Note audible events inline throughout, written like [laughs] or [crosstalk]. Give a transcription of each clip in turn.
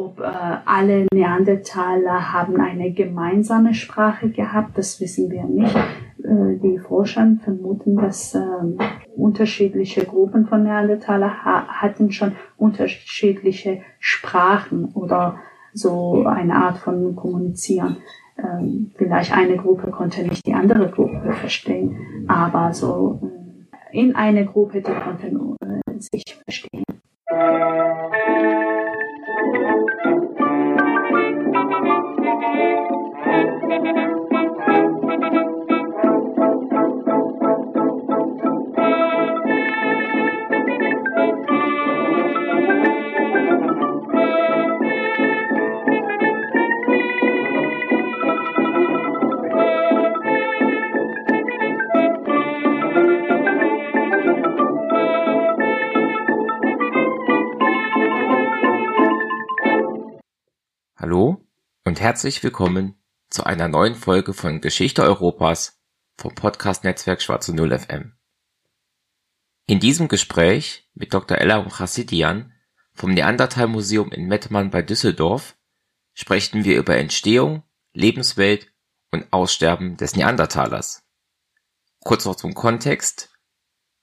ob äh, alle Neandertaler haben eine gemeinsame Sprache gehabt, das wissen wir nicht. Äh, die Forscher vermuten, dass äh, unterschiedliche Gruppen von Neandertaler ha hatten schon unterschiedliche Sprachen oder so eine Art von Kommunizieren. Ähm, vielleicht eine Gruppe konnte nicht die andere Gruppe verstehen, aber so äh, in einer Gruppe, die konnten äh, sich verstehen. Herzlich willkommen zu einer neuen Folge von Geschichte Europas vom Podcast Netzwerk Schwarze Null FM. In diesem Gespräch mit Dr. Ella Chassidian vom Neandertal Museum in Mettmann bei Düsseldorf sprechen wir über Entstehung, Lebenswelt und Aussterben des Neandertalers. Kurz noch zum Kontext.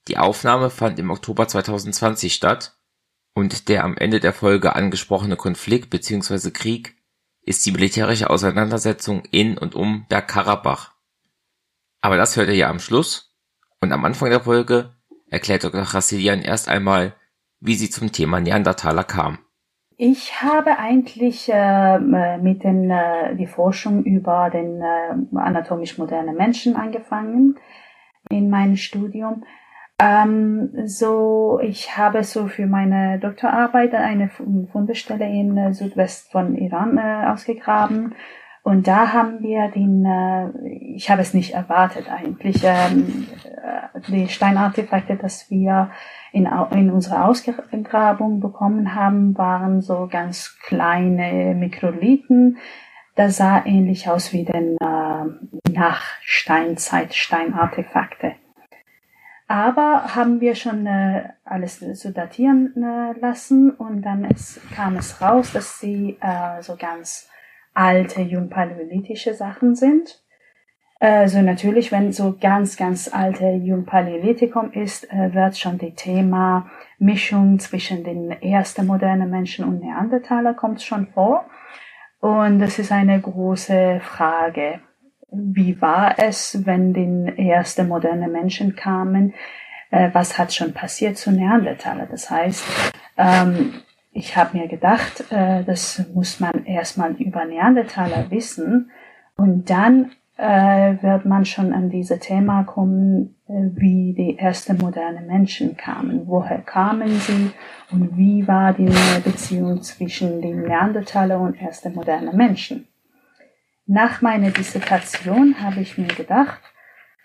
Die Aufnahme fand im Oktober 2020 statt und der am Ende der Folge angesprochene Konflikt bzw. Krieg ist die militärische Auseinandersetzung in und um Bergkarabach. Aber das hört ihr ja am Schluss und am Anfang der Folge erklärt Dr. Chassilian erst einmal, wie sie zum Thema Neandertaler kam. Ich habe eigentlich äh, mit den, äh, die Forschung über den äh, anatomisch modernen Menschen angefangen in meinem Studium ähm, so, ich habe so für meine Doktorarbeit eine Fundestelle in äh, Südwest von Iran äh, ausgegraben. Und da haben wir den, äh, ich habe es nicht erwartet eigentlich, ähm, äh, die Steinartefakte, dass wir in, in unserer Ausgrabung bekommen haben, waren so ganz kleine Mikrolithen. Das sah ähnlich aus wie den äh, Nachsteinzeit Steinartefakte. Aber haben wir schon äh, alles so datieren äh, lassen und dann es, kam es raus, dass sie äh, so ganz alte jungpaläolithische Sachen sind. Also natürlich, wenn so ganz, ganz alte Jungpaläolithikum ist, äh, wird schon die Thema Mischung zwischen den ersten modernen Menschen und Neandertaler kommt schon vor. Und das ist eine große Frage wie war es, wenn den ersten moderne Menschen kamen? Äh, was hat schon passiert zu Neandertaler? Das heißt, ähm, ich habe mir gedacht, äh, das muss man erstmal über Neandertaler wissen und dann äh, wird man schon an diese Thema kommen, äh, wie die ersten moderne Menschen kamen. Woher kamen sie und wie war die Beziehung zwischen den Neandertaler und ersten modernen Menschen? Nach meiner Dissertation habe ich mir gedacht,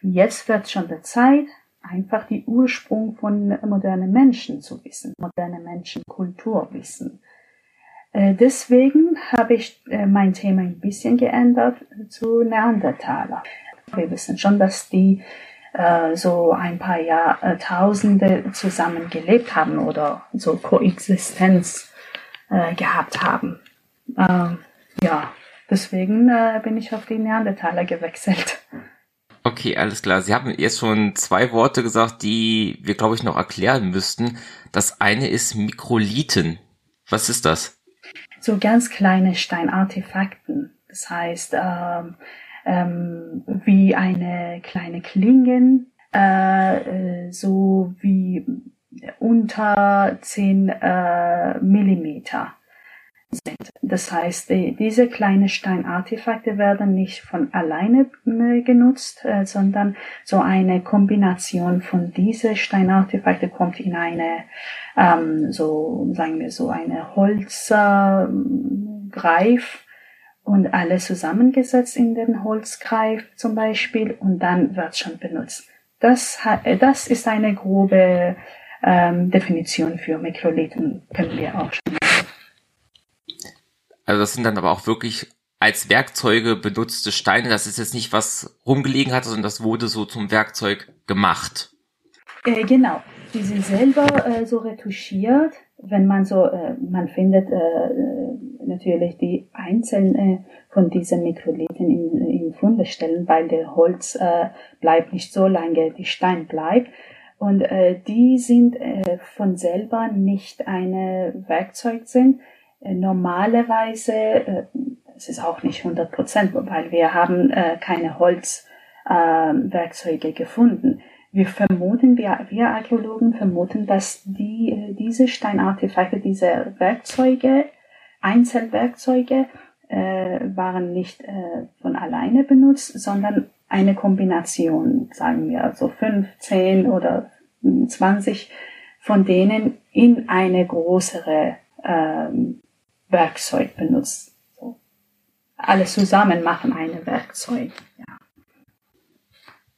jetzt wird schon der Zeit, einfach die Ursprung von modernen Menschen zu wissen, moderne Menschenkultur wissen. Äh, deswegen habe ich äh, mein Thema ein bisschen geändert zu Neandertaler. Wir wissen schon, dass die äh, so ein paar Jahrtausende zusammen gelebt haben oder so Koexistenz gehabt haben. Ähm, ja, Deswegen äh, bin ich auf die Neandertaler gewechselt. Okay, alles klar. Sie haben jetzt schon zwei Worte gesagt, die wir, glaube ich, noch erklären müssten. Das eine ist Mikrolithen. Was ist das? So ganz kleine Steinartefakten. Das heißt, ähm, ähm, wie eine kleine Klingen, äh, äh so wie unter 10 äh, Millimeter sind. Das heißt, die, diese kleinen Steinartefakte werden nicht von alleine äh, genutzt, äh, sondern so eine Kombination von diese Steinartefakte kommt in eine, ähm, so sagen wir so eine Holzgreif äh, und alles zusammengesetzt in den Holzgreif zum Beispiel und dann wird schon benutzt. Das, das ist eine grobe ähm, Definition für Mikrolithen, können wir auch schon also das sind dann aber auch wirklich als Werkzeuge benutzte Steine. Das ist jetzt nicht was rumgelegen hat, sondern das wurde so zum Werkzeug gemacht. Äh, genau. Die sind selber äh, so retuschiert. Wenn man so, äh, man findet äh, natürlich die einzelnen von diesen Mikrolithen in, in Funde stellen, weil der Holz äh, bleibt nicht so lange, die Stein bleibt. Und äh, die sind äh, von selber nicht eine Werkzeug sind. Äh, normalerweise, äh, es ist auch nicht 100 Prozent, weil wir haben äh, keine Holzwerkzeuge gefunden. Wir vermuten, wir, wir Archäologen vermuten, dass die, diese Steinartefakte, diese Werkzeuge, Einzelwerkzeuge, waren nicht von alleine benutzt, sondern eine Kombination, sagen wir, also 15 oder 20 von denen in eine größere ähm, Werkzeug benutzt. So. Alles zusammen machen eine Werkzeug. Ja.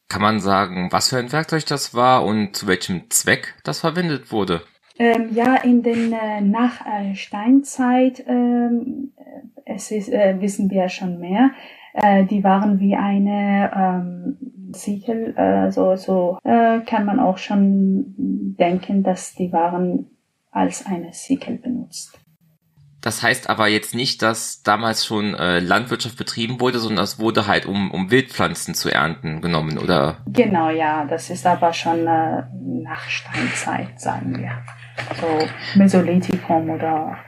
Kann man sagen, was für ein Werkzeug das war und zu welchem Zweck das verwendet wurde? Ähm, ja, in den äh, nach äh, Steinzeit, ähm, es ist, äh, wissen wir schon mehr. Äh, die waren wie eine ähm, Siegel, äh, so, so äh, kann man auch schon denken, dass die waren als eine Siegel benutzt. Das heißt aber jetzt nicht, dass damals schon äh, Landwirtschaft betrieben wurde, sondern es wurde halt, um, um Wildpflanzen zu ernten, genommen, oder? Genau, ja. Das ist aber schon äh, nach Steinzeit, sagen wir. So Mesolithikum oder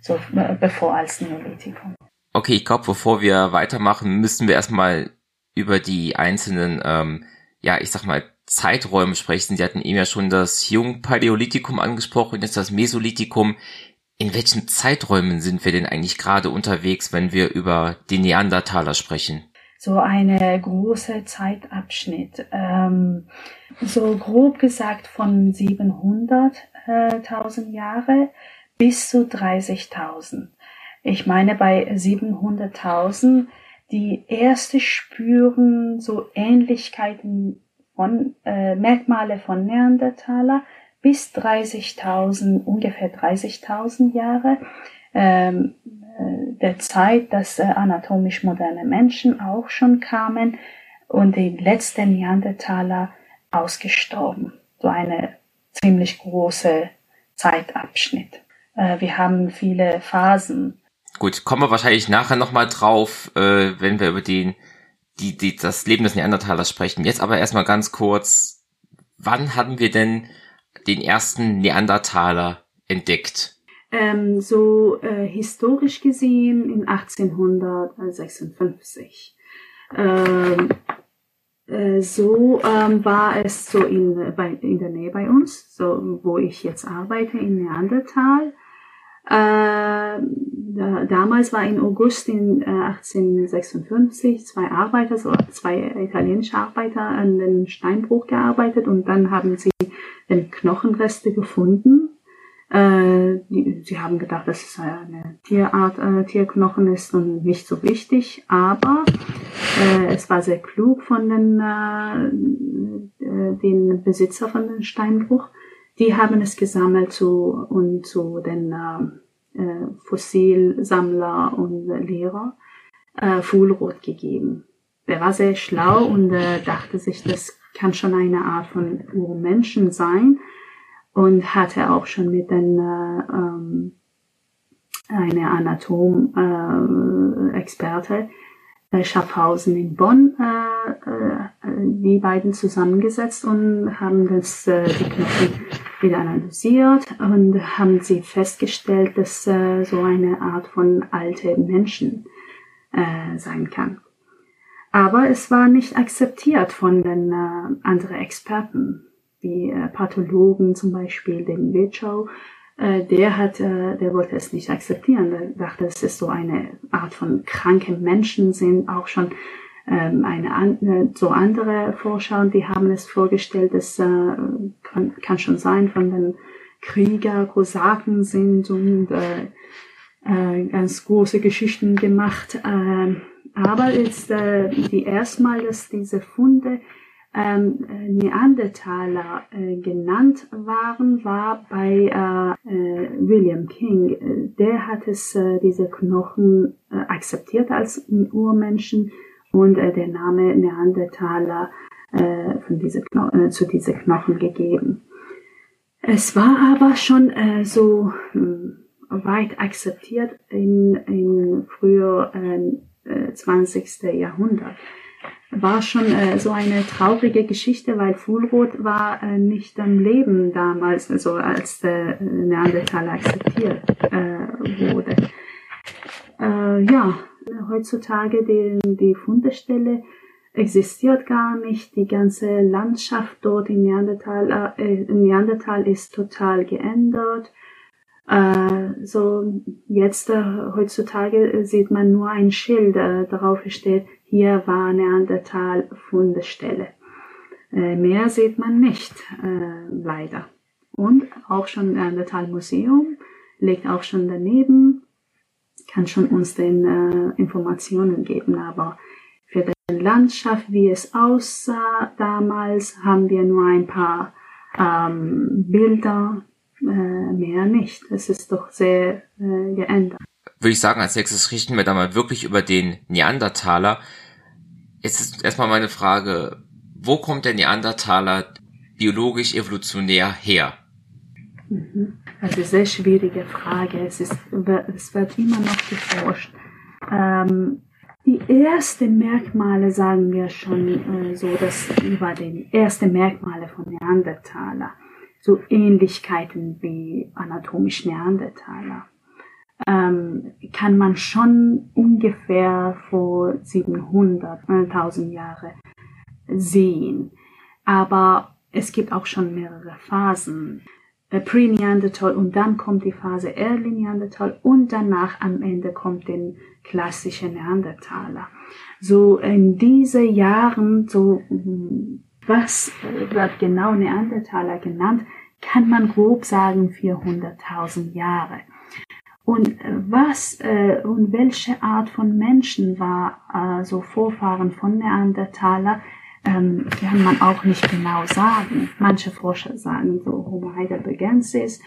so äh, bevor als Neolithikum. Okay, ich glaube, bevor wir weitermachen, müssen wir erstmal über die einzelnen, ähm, ja, ich sag mal, Zeiträume sprechen. Sie hatten eben ja schon das Jungpaläolithikum angesprochen, jetzt das Mesolithikum. In welchen Zeiträumen sind wir denn eigentlich gerade unterwegs, wenn wir über die Neandertaler sprechen? So eine große Zeitabschnitt. Ähm, so grob gesagt von 700.000 Jahre bis zu 30.000. Ich meine, bei 700.000 die erste spüren so Ähnlichkeiten von äh, Merkmale von Neandertaler bis 30.000, ungefähr 30.000 Jahre ähm, äh, der Zeit, dass äh, anatomisch moderne Menschen auch schon kamen und die letzten Neandertaler ausgestorben. So eine ziemlich große Zeitabschnitt. Äh, wir haben viele Phasen. Gut, kommen wir wahrscheinlich nachher nochmal drauf, äh, wenn wir über den, die, die, das Leben des Neandertalers sprechen. Jetzt aber erstmal ganz kurz, wann hatten wir denn den ersten Neandertaler entdeckt? Ähm, so äh, historisch gesehen in 1856. Ähm, äh, so ähm, war es so in, bei, in der Nähe bei uns, so wo ich jetzt arbeite in Neandertal. Äh, damals war in August in äh, 1856 zwei Arbeiter, so zwei italienische Arbeiter an den Steinbruch gearbeitet und dann haben sie den Knochenreste gefunden. Äh, die, sie haben gedacht, dass es eine Tierart, äh, Tierknochen ist und nicht so wichtig, aber äh, es war sehr klug von den, äh, äh den Besitzer von dem Steinbruch. Die haben es gesammelt zu, und zu den äh, äh Fossilsammler und Lehrer äh, Fuhlrot gegeben. Der war sehr schlau und äh, dachte sich, das kann schon eine Art von Urmenschen sein und hatte auch schon mit den äh, ähm, eine Anatom-Experte äh, Schaffhausen in Bonn äh, äh, die beiden zusammengesetzt und haben das äh, die Knochen wieder analysiert und haben sie festgestellt, dass äh, so eine Art von alte Menschen äh, sein kann. Aber es war nicht akzeptiert von den äh, anderen Experten, wie äh, Pathologen zum Beispiel, den Virchow. Äh, der hat, äh, der wollte es nicht akzeptieren. Der dachte, es ist so eine Art von kranken Menschen sind auch schon eine an, äh, so andere Forscher, die haben es vorgestellt, es äh, kann, kann schon sein von den Krieger, Kosaken sind und äh, ganz große Geschichten gemacht. Äh, aber ist die erstmal, dass diese Funde ähm, Neandertaler äh, genannt waren, war bei äh, äh, William King. Der hat es diese Knochen akzeptiert als Urmenschen und äh, der Name Neandertaler äh, von diese Kno äh, zu diese Knochen gegeben. Es war aber schon äh, so hm, weit akzeptiert in, in früher äh, 20. Jahrhundert. War schon äh, so eine traurige Geschichte, weil Fulroth war äh, nicht am Leben damals, also als der Neandertaler akzeptiert äh, wurde. Äh, ja, heutzutage die, die Fundestelle existiert gar nicht. Die ganze Landschaft dort in Neandertal, äh, in Neandertal ist total geändert. Äh, so jetzt äh, heutzutage sieht man nur ein Schild, äh, darauf steht, hier war Neandertal Fundestelle. Äh, mehr sieht man nicht, äh, leider. Und auch schon Neandertal Museum liegt auch schon daneben, kann schon uns den äh, Informationen geben, aber für die Landschaft, wie es aussah damals, haben wir nur ein paar ähm, Bilder, äh, mehr nicht. Es ist doch sehr äh, geändert. Würde ich sagen, als nächstes richten wir da mal wirklich über den Neandertaler. Jetzt ist erstmal meine Frage, wo kommt der Neandertaler biologisch evolutionär her? Mhm. Also sehr schwierige Frage. Es, ist, es wird immer noch geforscht. Ähm, die ersten Merkmale sagen wir schon äh, so, dass über den ersten Merkmale von Neandertaler, so Ähnlichkeiten wie anatomisch Neandertaler, ähm, kann man schon ungefähr vor 700, 1000 Jahre sehen. Aber es gibt auch schon mehrere Phasen. Äh, Pre-Neanderthal und dann kommt die Phase Early Neanderthal und danach am Ende kommt den klassische Neandertaler. So in diese Jahren, so was wird genau Neandertaler genannt, kann man grob sagen 400.000 Jahre. Und äh, was äh, und welche Art von Menschen war äh, so Vorfahren von Neandertaler, ähm, kann man auch nicht genau sagen. Manche Forscher sagen so Homo heidelbergensis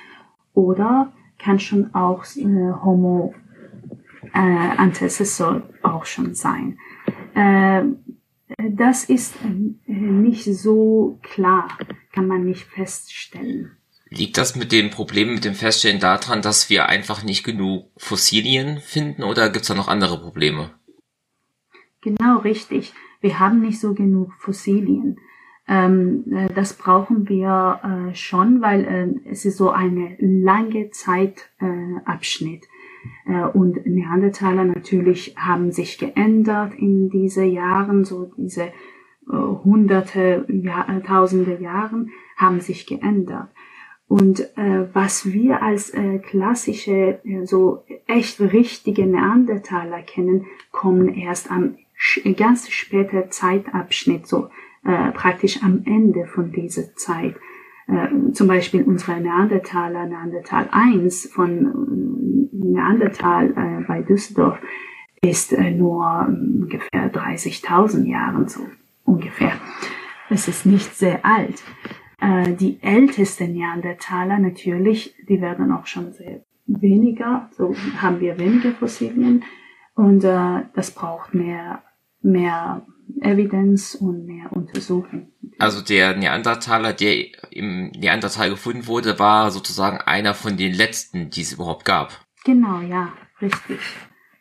oder kann schon auch äh, Homo äh, antecessor auch schon sein. Äh, das ist äh, nicht so klar, kann man nicht feststellen. Liegt das mit dem Problem mit dem Feststellen daran, dass wir einfach nicht genug Fossilien finden oder gibt es da noch andere Probleme? Genau richtig. Wir haben nicht so genug Fossilien. Ähm, äh, das brauchen wir äh, schon, weil äh, es ist so eine lange Zeitabschnitt. Äh, und Neandertaler natürlich haben sich geändert in diese Jahren, so diese äh, hunderte, Jahr, äh, tausende Jahren haben sich geändert. Und äh, was wir als äh, klassische, äh, so echt richtige Neandertaler kennen, kommen erst am ganz später Zeitabschnitt, so äh, praktisch am Ende von dieser Zeit. Äh, zum Beispiel unsere Neandertaler, Neandertal 1 von äh, Neandertal äh, bei Düsseldorf ist äh, nur ungefähr 30.000 Jahren so ungefähr. Es ist nicht sehr alt. Äh, die ältesten Neandertaler natürlich, die werden auch schon sehr weniger, so haben wir weniger Fossilien und äh, das braucht mehr mehr Evidenz und mehr Untersuchung. Also der Neandertaler, der im Neandertal gefunden wurde, war sozusagen einer von den letzten, die es überhaupt gab. Genau, ja, richtig.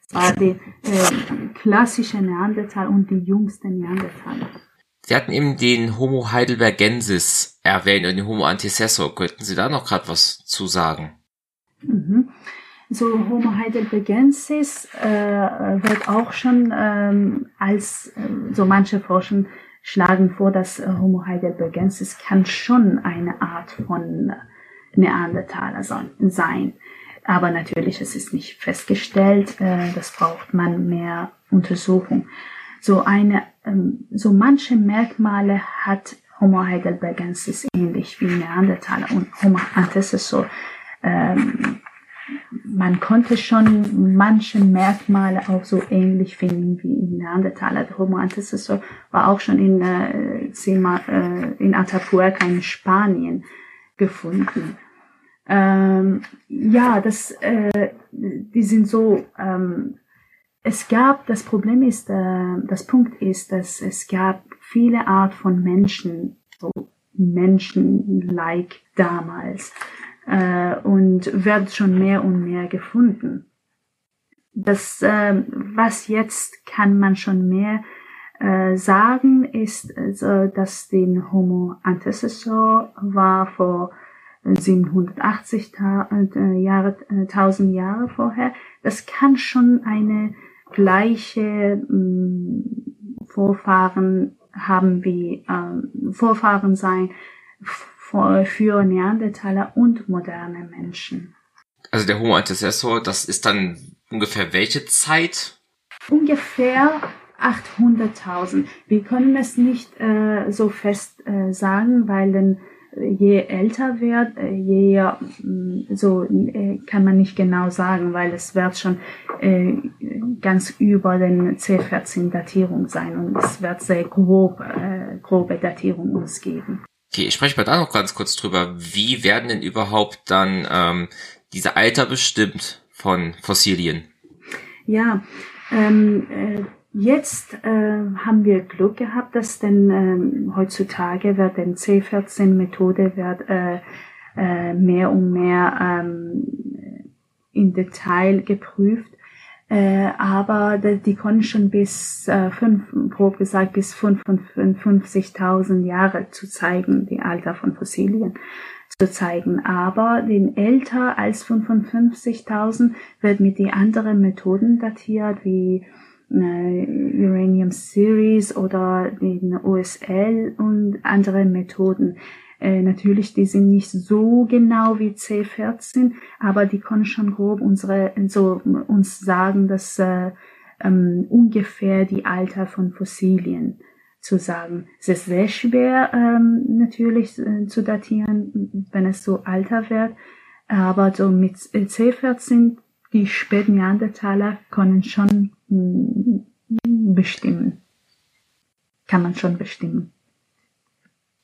Es war der äh, klassische Neandertal und die jüngste Neandertaler. Sie hatten eben den Homo heidelbergensis erwähnt und den Homo antecessor. Könnten Sie da noch gerade was zu sagen? Mhm. So Homo heidelbergensis äh, wird auch schon ähm, als, äh, so manche Forschen schlagen vor, dass äh, Homo heidelbergensis kann schon eine Art von Neandertaler sein. Aber natürlich, es ist nicht festgestellt, äh, das braucht man mehr Untersuchung. So eine, ähm, so manche Merkmale hat Homo heidelbergensis ähnlich wie Neandertaler und Homo antecessor ähm, man konnte schon manche Merkmale auch so ähnlich finden wie in Neandertaler. Der Homo antecessor war auch schon in, äh, äh, in Atapuerca in Spanien gefunden. Ähm, ja, das, äh, die sind so, ähm, es gab, das Problem ist, äh, das Punkt ist, dass es gab viele Art von Menschen, so Menschen-like damals. Äh, und wird schon mehr und mehr gefunden. Das, äh, was jetzt kann man schon mehr äh, sagen, ist, also, dass den Homo antecessor war vor 780 äh, Jahre, 1000 Jahre vorher. Das kann schon eine gleiche mm, Vorfahren haben wie äh, Vorfahren sein für Neandertaler und moderne Menschen. Also der Homo antecessor, das ist dann ungefähr welche Zeit? Ungefähr 800.000. Wir können es nicht äh, so fest äh, sagen, weil denn je älter wird, äh, je mm, so äh, kann man nicht genau sagen, weil es wird schon äh, ganz über den C14 Datierung sein und es wird sehr grob, grobe Datierung uns geben. Okay, ich spreche mal da noch ganz kurz drüber. Wie werden denn überhaupt dann ähm, diese Alter bestimmt von Fossilien? Ja, ähm, äh, Jetzt äh, haben wir Glück gehabt, dass denn äh, heutzutage wird den C14-Methode wird äh, äh, mehr und mehr ähm, in Detail geprüft. Äh, aber die, die konnten schon bis äh, fünf, grob gesagt bis 55.000 Jahre zu zeigen, die Alter von Fossilien zu zeigen. Aber den älter als 55.000 wird mit den anderen Methoden datiert, wie Uranium Series oder den OSL und andere Methoden. Äh, natürlich, die sind nicht so genau wie C14, aber die können schon grob unsere, so uns sagen, dass äh, ähm, ungefähr die Alter von Fossilien zu sagen. Es ist sehr schwer ähm, natürlich äh, zu datieren, wenn es so alter wird, aber so mit C14 die späten Neandertaler können schon hm, bestimmen. Kann man schon bestimmen.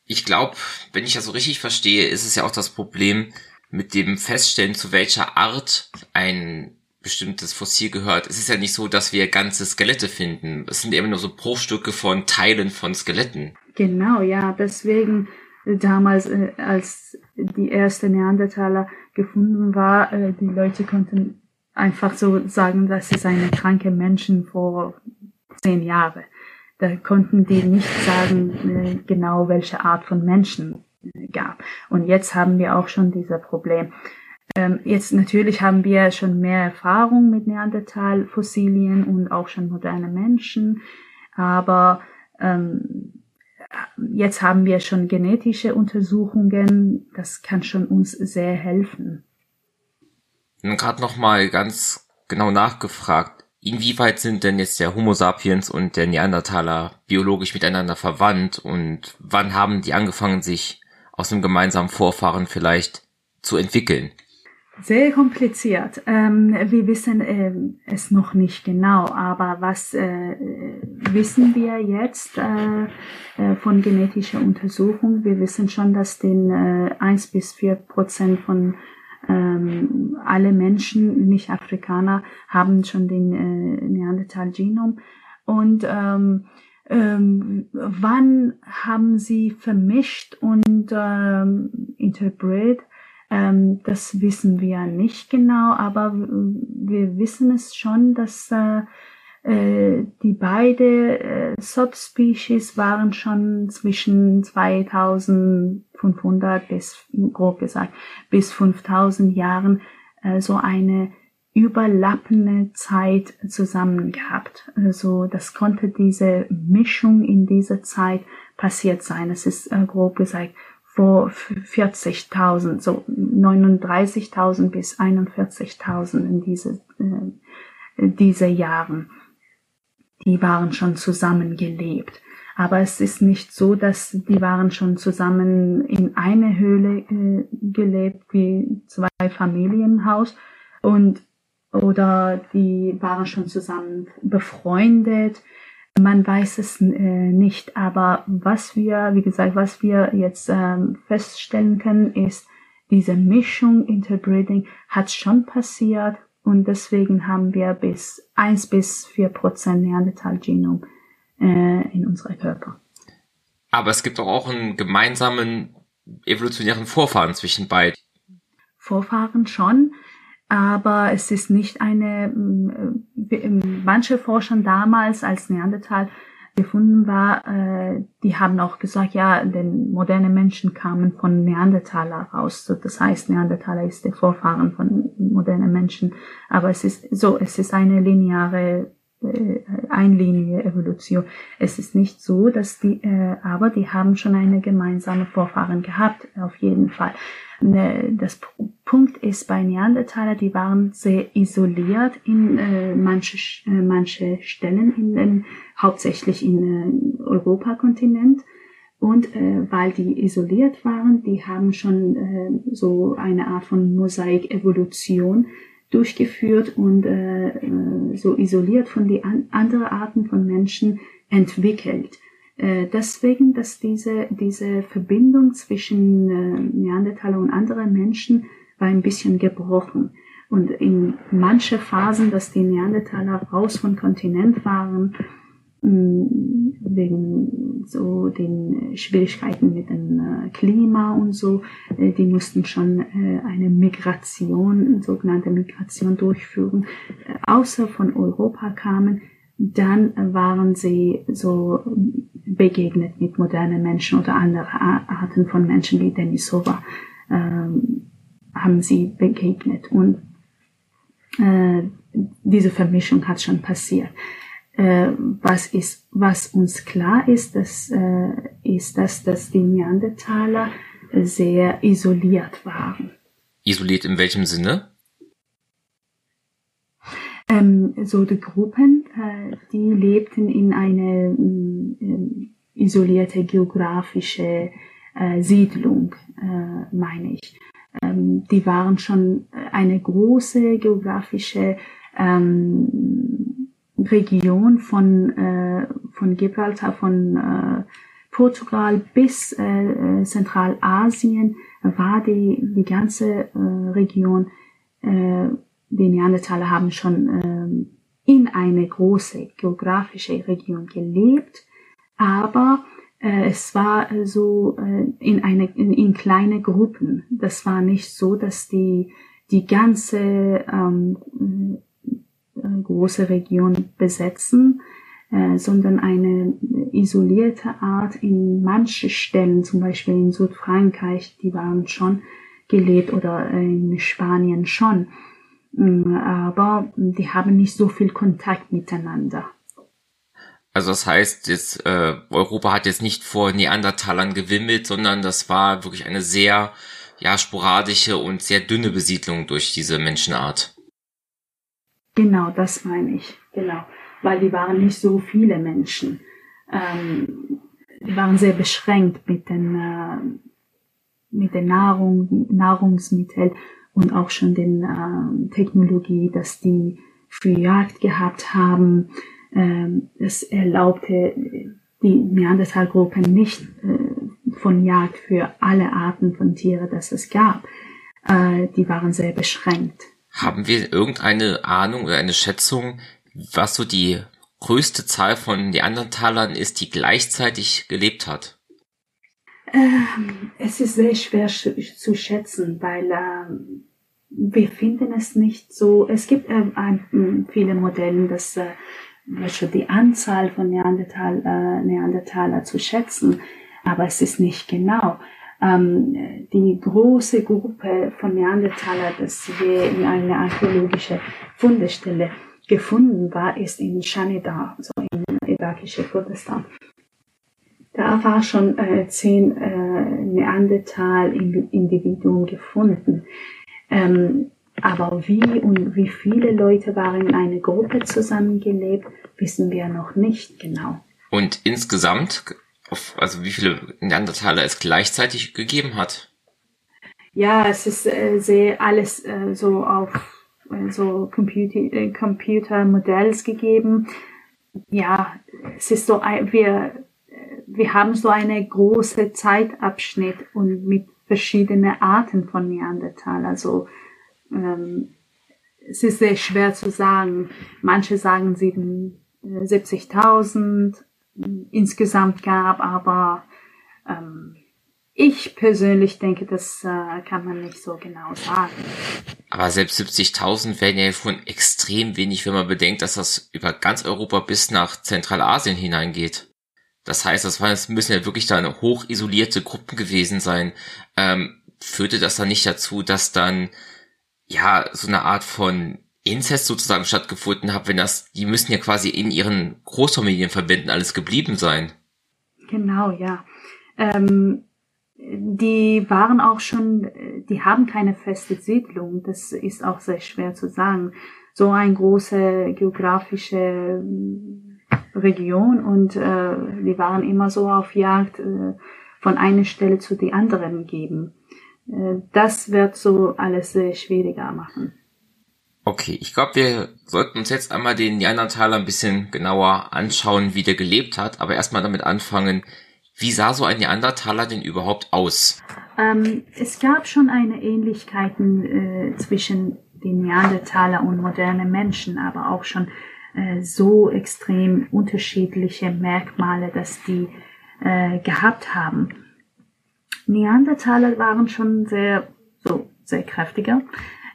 Ich glaube, wenn ich das so richtig verstehe, ist es ja auch das Problem mit dem Feststellen, zu welcher Art ein bestimmtes Fossil gehört. Es ist ja nicht so, dass wir ganze Skelette finden. Es sind eben nur so Bruchstücke von Teilen von Skeletten. Genau, ja. Deswegen damals, äh, als die erste Neandertaler gefunden war, äh, die Leute konnten einfach so sagen, das ist eine kranke Menschen vor zehn Jahren. Da konnten die nicht sagen, äh, genau welche Art von Menschen äh, gab. Und jetzt haben wir auch schon dieser Problem. Ähm, jetzt natürlich haben wir schon mehr Erfahrung mit Neandertal-Fossilien und auch schon moderne Menschen, aber ähm, jetzt haben wir schon genetische Untersuchungen, das kann schon uns sehr helfen. Gerade nochmal ganz genau nachgefragt, inwieweit sind denn jetzt der Homo sapiens und der Neandertaler biologisch miteinander verwandt und wann haben die angefangen, sich aus einem gemeinsamen Vorfahren vielleicht zu entwickeln? Sehr kompliziert. Ähm, wir wissen äh, es noch nicht genau, aber was äh, wissen wir jetzt äh, äh von genetischer Untersuchung? Wir wissen schon, dass den äh, 1 bis 4 Prozent von ähm, alle Menschen, nicht Afrikaner, haben schon den äh, Neandertal-Genom. Und ähm, ähm, wann haben sie vermischt und ähm, interbred? Ähm, das wissen wir nicht genau, aber wir wissen es schon, dass äh, die beide äh, Subspecies waren schon zwischen 2500 bis, grob gesagt, bis 5000 Jahren äh, so eine überlappende Zeit zusammen gehabt. Also das konnte diese Mischung in dieser Zeit passiert sein. Es ist äh, grob gesagt vor 40.000, so 39.000 bis 41.000 in diese, äh, diese Jahren die waren schon zusammengelebt. Aber es ist nicht so, dass die waren schon zusammen in eine Höhle äh, gelebt wie zwei Familienhaus und oder die waren schon zusammen befreundet. Man weiß es äh, nicht, aber was wir, wie gesagt, was wir jetzt ähm, feststellen können, ist, diese Mischung Interbreeding hat schon passiert und deswegen haben wir bis eins bis vier Prozent Neandertal-Genom äh, in unserem Körper. Aber es gibt doch auch einen gemeinsamen evolutionären Vorfahren zwischen beiden. Vorfahren schon, aber es ist nicht eine, manche Forscher damals als Neandertal gefunden war, äh, die haben auch gesagt, ja, denn moderne Menschen kamen von Neandertaler raus. Das heißt, Neandertaler ist der Vorfahren von modernen Menschen. Aber es ist so, es ist eine lineare, einlinie Evolution. Es ist nicht so, dass die, äh, aber die haben schon eine gemeinsame Vorfahren gehabt, auf jeden Fall. Ne, das Punkt ist bei Neandertaler, die waren sehr isoliert in äh, manche, äh, manche Stellen, in den, hauptsächlich in äh, Europakontinent. Und äh, weil die isoliert waren, die haben schon äh, so eine Art von Mosaik-Evolution durchgeführt und äh, äh so isoliert von die an, anderen Arten von Menschen entwickelt. Äh, deswegen, dass diese, diese Verbindung zwischen äh, Neandertaler und anderen Menschen war ein bisschen gebrochen. Und in manche Phasen, dass die Neandertaler raus vom Kontinent waren, wegen so den Schwierigkeiten mit dem äh, Klima und so, äh, die mussten schon äh, eine Migration, sogenannte Migration durchführen, außer von Europa kamen, dann waren sie so begegnet mit modernen Menschen oder anderen Arten von Menschen wie Denisova ähm, haben sie begegnet. Und äh, diese Vermischung hat schon passiert. Äh, was ist, was uns klar ist, das äh, ist, dass, dass die Neandertaler sehr isoliert waren. Isoliert in welchem Sinne? Ähm, so die Gruppen, äh, die lebten in eine äh, isolierte geografische äh, Siedlung, äh, meine ich. Ähm, die waren schon eine große geografische ähm, Region von, äh, von Gibraltar, von äh, Portugal bis äh, Zentralasien war die, die ganze äh, Region äh, die Neandertaler haben schon ähm, in eine große geografische Region gelebt, aber äh, es war so äh, in eine in, in kleine Gruppen. Das war nicht so, dass die die ganze ähm, äh, große Region besetzen, äh, sondern eine isolierte Art in manche Stellen, zum Beispiel in Südfrankreich, die waren schon gelebt oder in Spanien schon. Mm, aber die haben nicht so viel Kontakt miteinander. Also das heißt, jetzt, äh, Europa hat jetzt nicht vor Neandertalern gewimmelt, sondern das war wirklich eine sehr ja, sporadische und sehr dünne Besiedlung durch diese Menschenart. Genau, das meine ich. Genau. Weil die waren nicht so viele Menschen. Ähm, die waren sehr beschränkt mit den, äh, mit den Nahrung, Nahrungsmitteln und auch schon den äh, Technologie, dass die für Jagd gehabt haben. Ähm, es erlaubte die Neandertalgruppen nicht äh, von Jagd für alle Arten von Tiere, dass es gab. Äh, die waren sehr beschränkt. Haben wir irgendeine Ahnung oder eine Schätzung, was so die größte Zahl von Neandertalern ist, die gleichzeitig gelebt hat? Ähm, es ist sehr schwer zu schätzen, weil ähm, wir finden es nicht so. Es gibt äh, ein, viele Modelle, dass äh, die Anzahl von Neandertal, äh, Neandertaler zu schätzen, aber es ist nicht genau. Ähm, die große Gruppe von Neandertaler, das wir in einer archäologischen Fundestelle gefunden war, ist in Shanida, so im irakischen Kurdistan. Da war schon äh, zehn äh, Neandertal-Individuen gefunden. Ähm, aber wie und wie viele Leute waren in einer Gruppe zusammengelebt, wissen wir noch nicht genau. Und insgesamt, also wie viele Neandertaler es gleichzeitig gegeben hat? Ja, es ist äh, sehr alles äh, so auf äh, so Computer, äh, Computermodells gegeben. Ja, es ist so, wir, wir haben so eine große Zeitabschnitt und mit verschiedene Arten von Neandertal. Also ähm, es ist sehr schwer zu sagen. Manche sagen 70.000 insgesamt gab, aber ähm, ich persönlich denke, das äh, kann man nicht so genau sagen. Aber selbst 70.000 wären ja schon extrem wenig, wenn man bedenkt, dass das über ganz Europa bis nach Zentralasien hineingeht. Das heißt, das, müssen ja wirklich dann hoch isolierte Gruppen gewesen sein. Ähm, führte das dann nicht dazu, dass dann ja so eine Art von Inzest sozusagen stattgefunden hat, wenn das, die müssen ja quasi in ihren Großfamilienverbänden alles geblieben sein. Genau, ja. Ähm, die waren auch schon, die haben keine feste Siedlung. Das ist auch sehr schwer zu sagen. So eine große geografische hm, Region und äh, die waren immer so auf Jagd äh, von einer Stelle zu die anderen geben. Äh, das wird so alles sehr schwieriger machen. Okay, ich glaube, wir sollten uns jetzt einmal den Neandertaler ein bisschen genauer anschauen, wie der gelebt hat, aber erstmal damit anfangen, wie sah so ein Neandertaler denn überhaupt aus? Ähm, es gab schon eine Ähnlichkeiten äh, zwischen den Neandertaler und modernen Menschen, aber auch schon äh, so extrem unterschiedliche Merkmale, dass die äh, gehabt haben. Neandertaler waren schon sehr, so, sehr kräftiger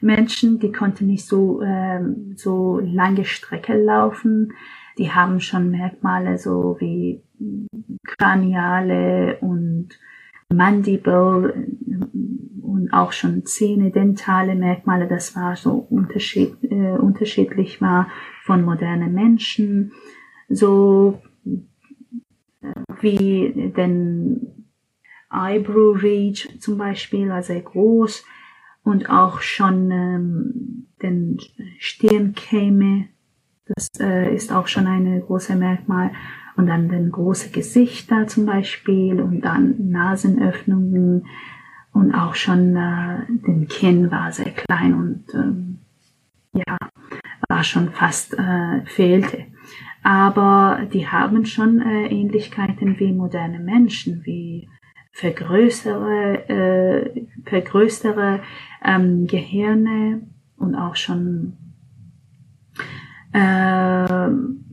Menschen, die konnten nicht so, äh, so lange Strecke laufen. Die haben schon Merkmale so wie Kraniale und Mandible und auch schon Zähne, dentale Merkmale, das war so unterschied, äh, unterschiedlich war von modernen Menschen, so äh, wie den Eyebrow Ridge zum Beispiel war sehr groß und auch schon ähm, den Stirnkäme, das äh, ist auch schon ein großes Merkmal und dann den große Gesichter zum Beispiel und dann Nasenöffnungen und auch schon äh, den Kinn war sehr klein und ähm, ja, war schon fast äh, fehlte. Aber die haben schon äh, Ähnlichkeiten wie moderne Menschen, wie vergrößere, äh, vergrößere ähm, Gehirne und auch schon äh,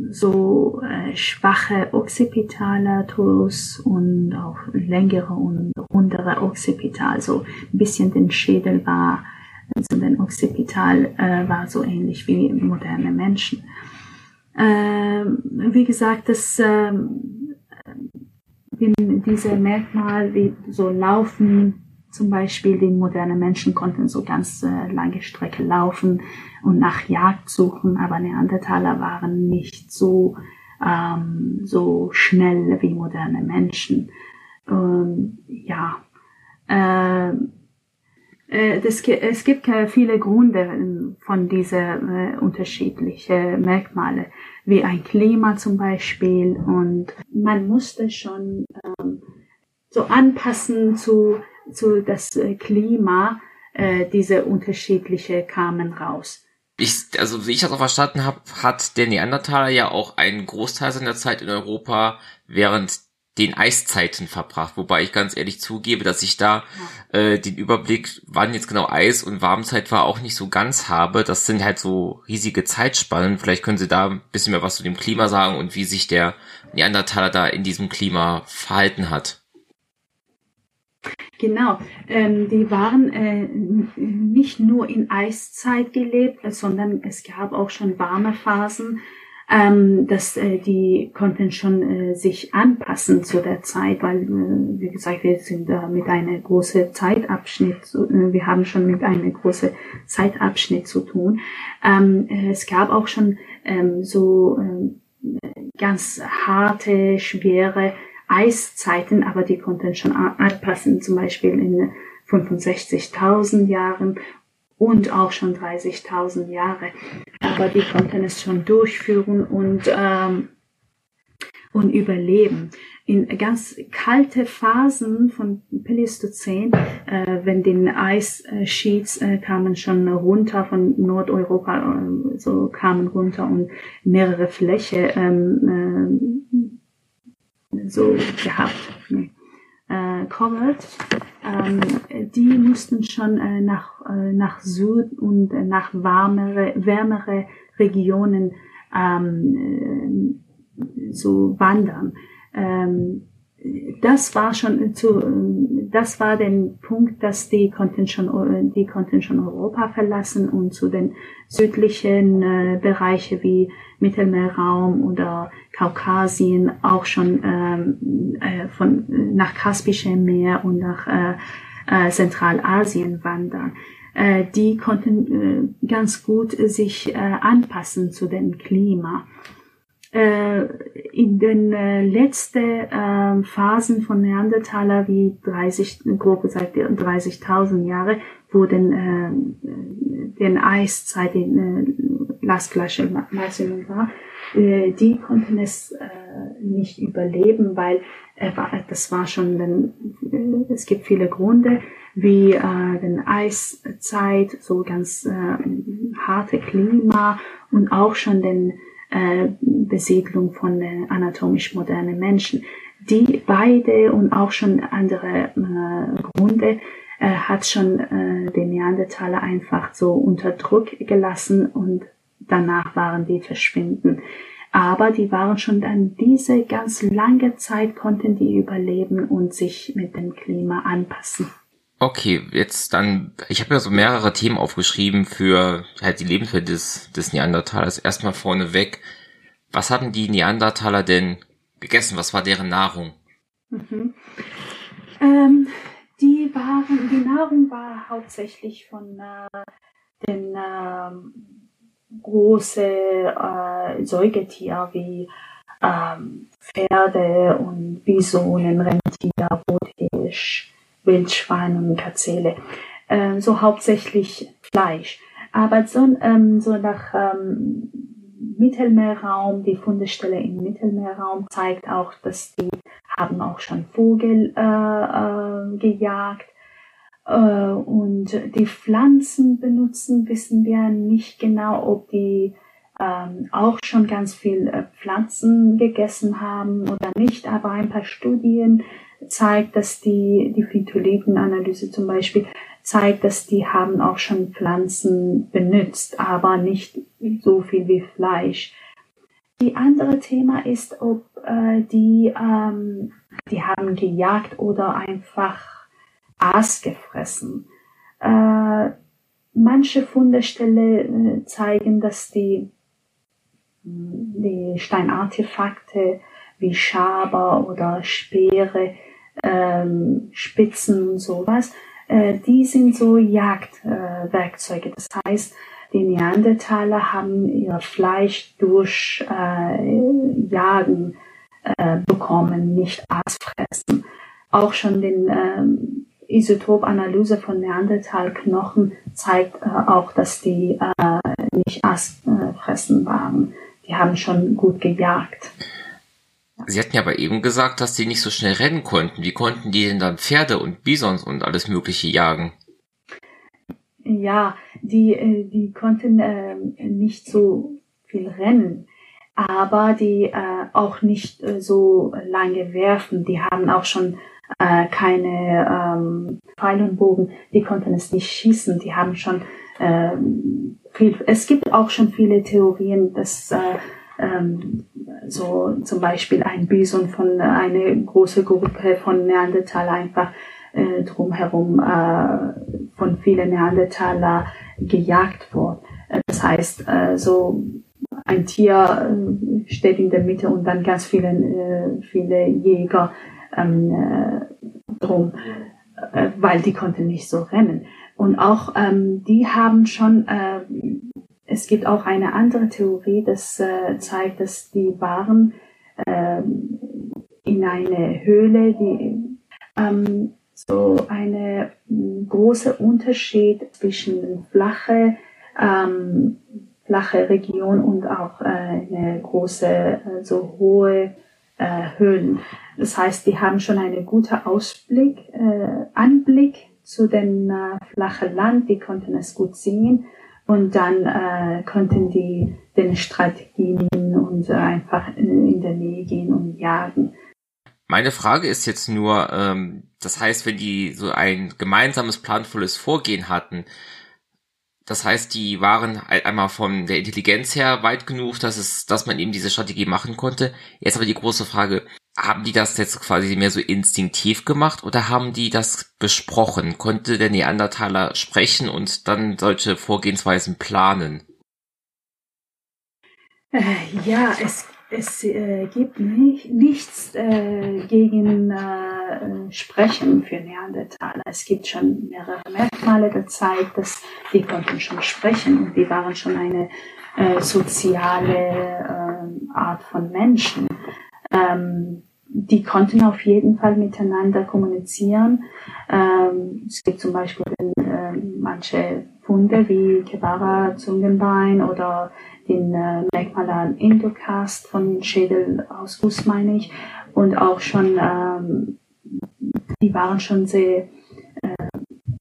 so äh, schwache Occipitaler-Tos und auch längere und rundere Occipital, so ein bisschen den Schädel war, also den Occipital äh, war so ähnlich wie moderne Menschen. Äh, wie gesagt, das äh, diese Merkmal wie so Laufen, zum Beispiel die modernen Menschen konnten so ganz äh, lange Strecke laufen und nach Jagd suchen, aber Neandertaler waren nicht so, ähm, so schnell wie moderne Menschen. Ähm, ja, äh, äh, das, es gibt viele Gründe von diesen äh, unterschiedlichen Merkmale, wie ein Klima zum Beispiel. Und man musste schon ähm, so anpassen zu zu das äh, Klima, äh, diese unterschiedliche kamen raus. Ich, also wie ich das auch verstanden habe, hat der Neandertaler ja auch einen Großteil seiner Zeit in Europa während den Eiszeiten verbracht, wobei ich ganz ehrlich zugebe, dass ich da äh, den Überblick, wann jetzt genau Eis und Warmzeit war, auch nicht so ganz habe. Das sind halt so riesige Zeitspannen. Vielleicht können Sie da ein bisschen mehr was zu dem Klima sagen und wie sich der Neandertaler da in diesem Klima verhalten hat. Genau, ähm, die waren äh, nicht nur in Eiszeit gelebt, sondern es gab auch schon warme Phasen, ähm, dass äh, die konnten schon äh, sich anpassen zu der Zeit, weil äh, wie gesagt wir sind äh, mit einer großen Zeitabschnitt, äh, wir haben schon mit einem großen Zeitabschnitt zu tun. Ähm, äh, es gab auch schon ähm, so äh, ganz harte, schwere Eiszeiten, aber die konnten schon anpassen, zum Beispiel in 65.000 Jahren und auch schon 30.000 Jahre. Aber die konnten es schon durchführen und, ähm, und überleben. In ganz kalte Phasen von Pleistozän, äh, wenn den Eissheets äh, kamen schon runter von Nordeuropa, äh, so kamen runter und mehrere Fläche ähm, äh, so gehabt. Nee. Äh, covered. Ähm, die mussten schon äh, nach, äh, nach Süd und äh, nach warmere, wärmere Regionen ähm, äh, so wandern. Ähm, das war schon zu, das war der Punkt, dass die konnten schon, die konnten schon Europa verlassen und zu den südlichen äh, Bereiche wie Mittelmeerraum oder Kaukasien auch schon ähm, äh, von nach Kaspischem Meer und nach äh, äh, Zentralasien wandern. Äh, die konnten äh, ganz gut sich äh, anpassen zu dem Klima in den äh, letzten äh, Phasen von Neandertaler wie 30, grob gesagt 30.000 Jahre, wo den, äh, den Eiszeit in äh, Lastflasche Maximum war, äh, die konnten es äh, nicht überleben, weil äh, das war schon, äh, es gibt viele Gründe, wie äh, den Eiszeit, so ganz äh, harte Klima und auch schon den äh, Besiedlung von anatomisch modernen Menschen. Die beide und auch schon andere äh, Gründe äh, hat schon äh, den Neandertaler einfach so unter Druck gelassen und danach waren die verschwinden. Aber die waren schon dann diese ganz lange Zeit konnten die überleben und sich mit dem Klima anpassen. Okay, jetzt dann, ich habe ja so mehrere Themen aufgeschrieben für halt die Lebenswelt des, des Neandertalers. Erstmal vorneweg, was hatten die Neandertaler denn gegessen? Was war deren Nahrung? Mhm. Ähm, die waren, die Nahrung war hauptsächlich von äh, den äh, großen äh, Säugetier wie ähm, Pferde und Bisonen, Rentier, Rothisch, Wildschwein und Gazelle. Ähm, so hauptsächlich Fleisch. Aber so, ähm, so nach ähm, Mittelmeerraum, die Fundestelle im Mittelmeerraum zeigt auch, dass die haben auch schon Vogel äh, äh, gejagt. Äh, und die Pflanzen benutzen, wissen wir nicht genau, ob die ähm, auch schon ganz viel äh, Pflanzen gegessen haben oder nicht, aber ein paar Studien zeigt, dass die, die Phytolithenanalyse zum Beispiel zeigt, dass die haben auch schon Pflanzen benutzt, aber nicht so viel wie Fleisch. Die andere Thema ist, ob äh, die, ähm, die haben gejagt oder einfach Aas gefressen. Äh, manche Fundestelle äh, zeigen, dass die, die Steinartefakte wie Schaber oder Speere ähm, Spitzen und sowas, äh, die sind so Jagdwerkzeuge. Äh, das heißt, die Neandertaler haben ihr Fleisch durch äh, Jagen äh, bekommen, nicht Aasfressen. Auch schon den ähm, Isotopanalyse von Neandertalknochen zeigt äh, auch, dass die äh, nicht Aasfressen waren. Die haben schon gut gejagt. Sie hatten ja aber eben gesagt, dass die nicht so schnell rennen konnten. Wie konnten die denn dann Pferde und Bisons und alles Mögliche jagen? Ja, die, äh, die konnten äh, nicht so viel rennen, aber die äh, auch nicht äh, so lange werfen. Die haben auch schon äh, keine ähm, Pfeil und Bogen, die konnten es nicht schießen. Die haben schon äh, viel. Es gibt auch schon viele Theorien, dass äh, ähm, so zum Beispiel ein Bison von einer großen Gruppe von Neandertaler einfach äh, drumherum äh, von vielen Neandertaler gejagt wurde. Äh, das heißt, äh, so ein Tier äh, steht in der Mitte und dann ganz viele, äh, viele Jäger ähm, äh, drum, äh, weil die konnten nicht so rennen. Und auch ähm, die haben schon äh, es gibt auch eine andere Theorie, das äh, zeigt, dass die waren äh, in eine Höhle, die ähm, so eine große Unterschied zwischen flache ähm, flache Region und auch äh, eine große äh, so hohe äh, Höhlen. Das heißt, die haben schon einen guten Ausblick, äh, Anblick zu dem flachen Land, die konnten es gut sehen und dann äh, konnten die den Strategien und äh, einfach in, in der Nähe gehen und jagen. Meine Frage ist jetzt nur, ähm, das heißt, wenn die so ein gemeinsames planvolles Vorgehen hatten, das heißt, die waren einmal von der Intelligenz her weit genug, dass es, dass man eben diese Strategie machen konnte. Jetzt aber die große Frage, haben die das jetzt quasi mehr so instinktiv gemacht oder haben die das besprochen? Konnte der Neandertaler sprechen und dann solche Vorgehensweisen planen? Äh, ja, es, es äh, gibt nicht, nichts äh, gegen äh, Sprechen für Neandertaler. Es gibt schon mehrere Merkmale, der zeigt, dass die konnten schon sprechen und die waren schon eine äh, soziale äh, Art von Menschen. Ähm, die konnten auf jeden Fall miteinander kommunizieren. Ähm, es gibt zum Beispiel äh, manche Funde wie Kebara Zungenbein oder den äh, Merkmal an Indocast von Schädel aus Guss, meine ich. Und auch schon, ähm, die waren schon sehr äh,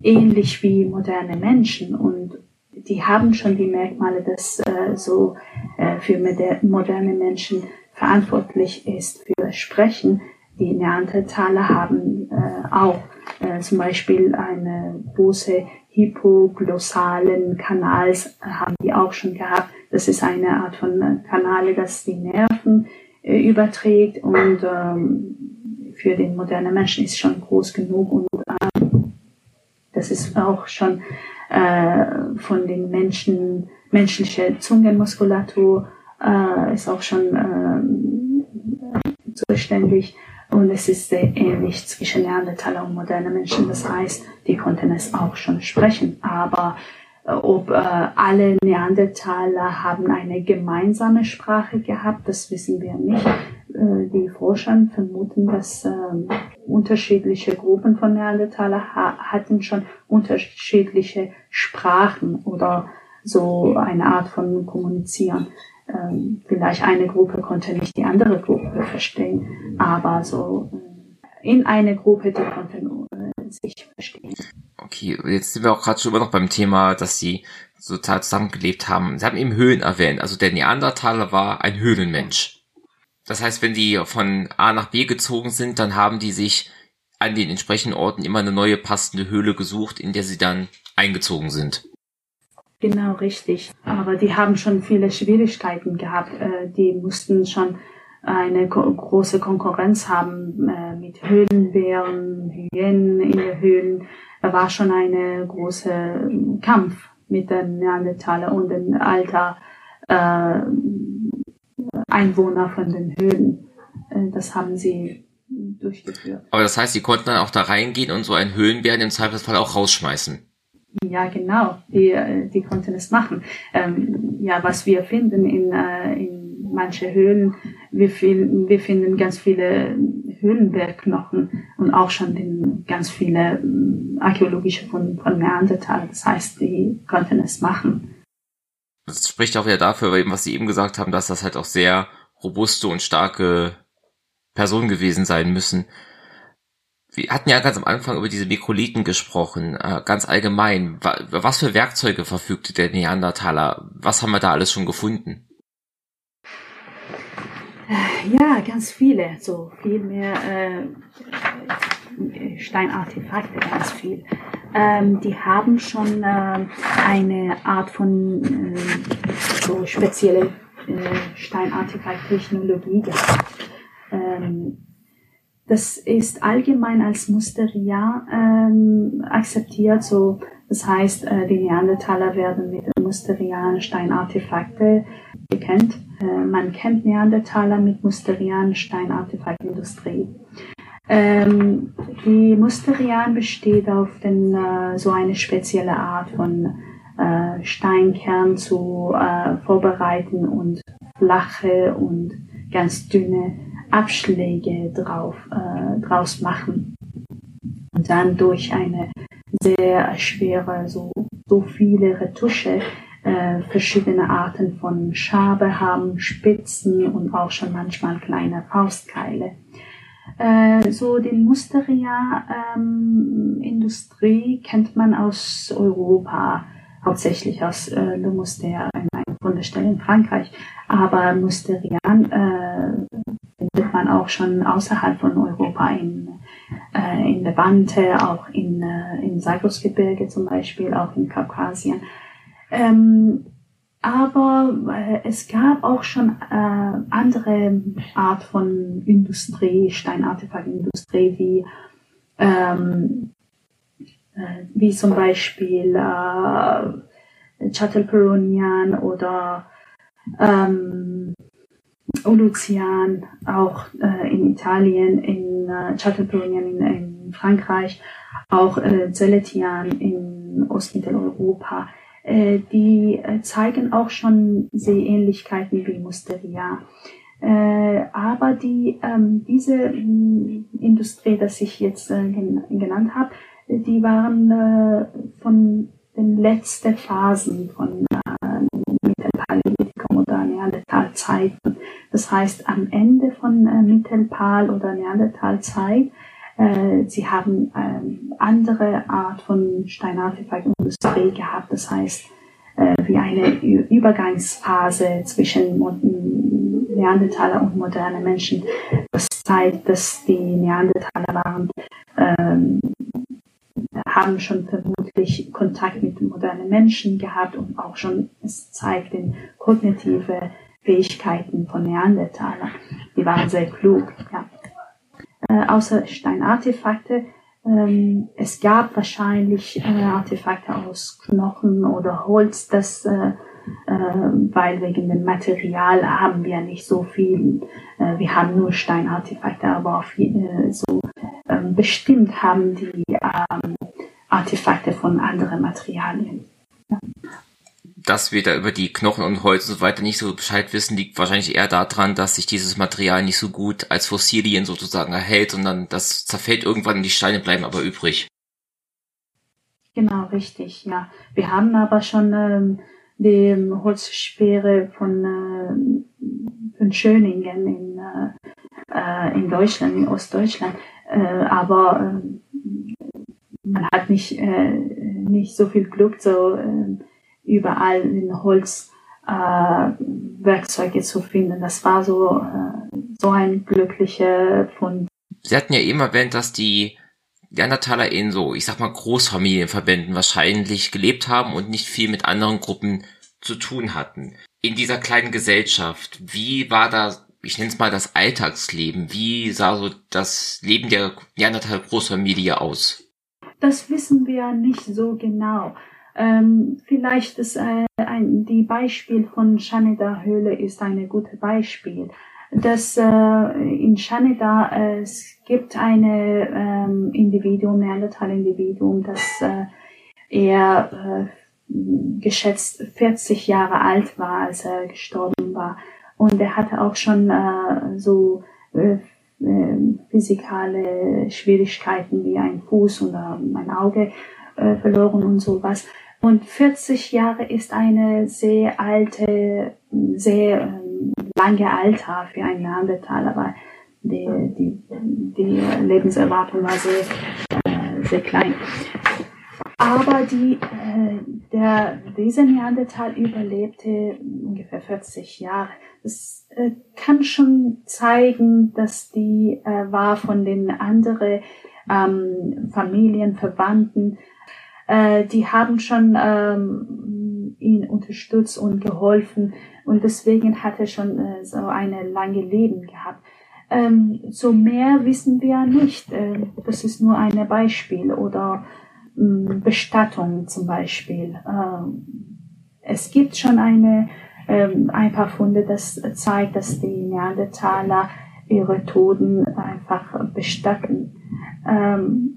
ähnlich wie moderne Menschen und die haben schon die Merkmale, dass äh, so äh, für moderne Menschen verantwortlich ist für Sprechen. Die Neandertaler haben äh, auch äh, zum Beispiel eine große hypoglossalen Kanals haben die auch schon gehabt. Das ist eine Art von Kanale, das die Nerven äh, überträgt und ähm, für den modernen Menschen ist schon groß genug und äh, das ist auch schon äh, von den Menschen menschliche Zungenmuskulatur äh, ist auch schon äh, zuständig und es ist sehr ähnlich zwischen Neandertaler und modernen Menschen. Das heißt, die konnten es auch schon sprechen. Aber äh, ob äh, alle Neandertaler haben eine gemeinsame Sprache gehabt, das wissen wir nicht. Äh, die Forscher vermuten, dass äh, unterschiedliche Gruppen von Neandertaler ha hatten schon unterschiedliche Sprachen oder so eine Art von Kommunizieren ähm, vielleicht eine Gruppe konnte nicht die andere Gruppe verstehen, aber so äh, in eine Gruppe, die konnten äh, sich verstehen. Okay, jetzt sind wir auch gerade schon immer noch beim Thema, dass sie sozial zusammengelebt haben. Sie haben eben Höhlen erwähnt. Also der Neandertaler war ein Höhlenmensch. Das heißt, wenn die von A nach B gezogen sind, dann haben die sich an den entsprechenden Orten immer eine neue passende Höhle gesucht, in der sie dann eingezogen sind. Genau, richtig. Aber die haben schon viele Schwierigkeiten gehabt. Äh, die mussten schon eine große Konkurrenz haben äh, mit Höhlenbären, Hyänen in den Höhlen. Da war schon eine große Kampf mit den Neandertaler und den alter äh, Einwohner von den Höhlen. das haben sie durchgeführt. Aber das heißt, sie konnten dann auch da reingehen und so einen Höhlenbären im Zweifelsfall auch rausschmeißen. Ja, genau, die, die konnten es machen. Ähm, ja, was wir finden in, äh, in manche Höhlen, wir, finden, wir finden ganz viele Höhlenbergknochen und auch schon den, ganz viele äh, archäologische von, von Neandertal. Das heißt, die konnten es machen. Das spricht auch wieder dafür, was Sie eben gesagt haben, dass das halt auch sehr robuste und starke Personen gewesen sein müssen wir hatten ja ganz am Anfang über diese Mikrolithen gesprochen, äh, ganz allgemein. Was für Werkzeuge verfügte der Neandertaler? Was haben wir da alles schon gefunden? Äh, ja, ganz viele, so viel mehr äh, Steinartefakte, ganz viel. Ähm, die haben schon äh, eine Art von äh, so spezielle äh, Steinartefakt-Technologie gehabt. Ähm, das ist allgemein als Musteria ähm, akzeptiert. So, das heißt, äh, die Neandertaler werden mit musterianen Steinartefakte bekannt. Äh, man kennt Neandertaler mit musterianen Steinartefaktindustrie. Ähm, die Musterian besteht auf den, äh, so eine spezielle Art von äh, Steinkern zu äh, vorbereiten und flache und ganz dünne Abschläge drauf, äh, draus machen. Und dann durch eine sehr schwere, so, so viele Retusche, äh, verschiedene Arten von Schabe haben, Spitzen und auch schon manchmal kleine Faustkeile. Äh, so den Musteria-Industrie ähm, kennt man aus Europa, hauptsächlich aus äh, Le Muster, einer Fundestelle in Frankreich. Aber Musterian äh, findet man auch schon außerhalb von Europa in, äh, in Levante, auch in, äh, im Zagrosgebirge zum Beispiel, auch in Kaukasien. Ähm, aber äh, es gab auch schon äh, andere Art von Industrie, Steinartefaktindustrie, wie, ähm, äh, wie zum Beispiel äh, Chattelperonian oder ähm, Uluzian, auch äh, in Italien, in äh, Chattelperonian in, in Frankreich, auch äh, Zeletian in Ostmitteleuropa äh, die äh, zeigen auch schon Ähnlichkeiten wie Musteria. Äh, aber die, ähm, diese äh, Industrie, das ich jetzt äh, genannt habe, die waren von den letzten Phasen von Neandertalzeiten. Das heißt, am Ende von äh, Mittelpal oder Neandertalzeit äh, sie haben ähm, andere Art von Steinartefaktindustrie gehabt, das heißt äh, wie eine Übergangsphase zwischen Neandertaler und modernen Menschen. Das zeigt, dass die Neandertaler waren, ähm, haben schon vermutlich Kontakt mit modernen Menschen gehabt und auch schon, es zeigt den kognitive Fähigkeiten von Neandertaler. Die waren sehr klug, ja äh, außer Steinartefakte. Ähm, es gab wahrscheinlich äh, Artefakte aus Knochen oder Holz, das, äh, weil wegen dem Material haben wir nicht so viel. Äh, wir haben nur Steinartefakte, aber auf, äh, so ähm, bestimmt haben die ähm, Artefakte von anderen Materialien. Ja dass wir da über die Knochen und Holz und so weiter nicht so Bescheid wissen, liegt wahrscheinlich eher daran, dass sich dieses Material nicht so gut als Fossilien sozusagen erhält, sondern das zerfällt irgendwann und die Steine bleiben aber übrig. Genau, richtig, ja. Wir haben aber schon ähm, die Holzsperre von, äh, von Schöningen in, äh, in Deutschland, in Ostdeutschland, äh, aber äh, man hat nicht, äh, nicht so viel Glück, so äh, überall in Holz äh, Werkzeuge zu finden. Das war so, äh, so ein glücklicher Fund. Sie hatten ja eben erwähnt, dass die Neandertaler in so, ich sag mal, Großfamilienverbänden wahrscheinlich gelebt haben und nicht viel mit anderen Gruppen zu tun hatten. In dieser kleinen Gesellschaft, wie war da, ich nenne es mal das Alltagsleben, wie sah so das Leben der Neandertaler Großfamilie aus? Das wissen wir nicht so genau. Ähm, vielleicht ist äh, ein, die Beispiel von Shanida Höhle ist ein gutes Beispiel. Dass äh, in Shanida äh, es gibt eine ähm, Individuum, Neandertal-Individuum, das äh, er äh, geschätzt 40 Jahre alt war, als er gestorben war. Und er hatte auch schon äh, so äh, äh, physikale Schwierigkeiten wie ein Fuß oder ein Auge äh, verloren und sowas. Und 40 Jahre ist eine sehr alte, sehr ähm, lange Alter für einen Neandertaler, weil die, die, die Lebenserwartung war sehr, äh, sehr klein. Aber die, äh, der, dieser Neandertal überlebte ungefähr 40 Jahre. Das äh, kann schon zeigen, dass die war von den anderen ähm, Familien, Verwandten, die haben schon ähm, ihn unterstützt und geholfen und deswegen hat er schon äh, so eine lange Leben gehabt. Ähm, so mehr wissen wir nicht. Äh, das ist nur ein Beispiel oder ähm, Bestattung zum Beispiel. Ähm, es gibt schon eine, ähm, ein paar Funde, das zeigt, dass die Neandertaler ihre Toten einfach bestatten. Ähm,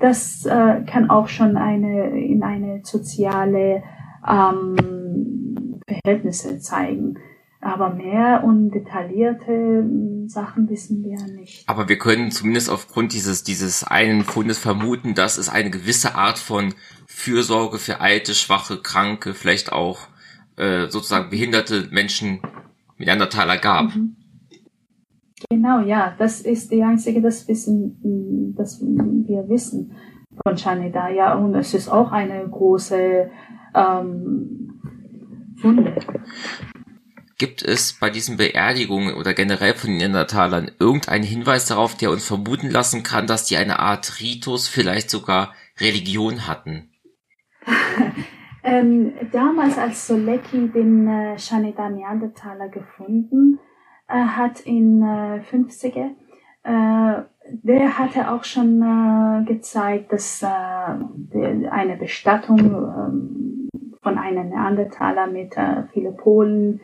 das äh, kann auch schon eine in eine soziale ähm, Verhältnisse zeigen. Aber mehr und detaillierte hm, Sachen wissen wir nicht. Aber wir können zumindest aufgrund dieses, dieses einen Fundes vermuten, dass es eine gewisse Art von Fürsorge für alte, schwache, kranke, vielleicht auch äh, sozusagen behinderte Menschen mit Neandertaler gab. Mhm. Genau, ja, das ist die einzige, das Wissen, das wir wissen von Shanida, ja, und es ist auch eine große ähm, Funde. Gibt es bei diesen Beerdigungen oder generell von den Neandertalern irgendeinen Hinweis darauf, der uns vermuten lassen kann, dass die eine Art Ritus, vielleicht sogar Religion hatten? [laughs] Ähm, damals, als Solecki den äh, Shanida Neandertaler gefunden äh, hat in äh, 50er, äh, der hatte auch schon äh, gezeigt, dass äh, eine Bestattung äh, von einem Neandertaler mit äh, viele Polen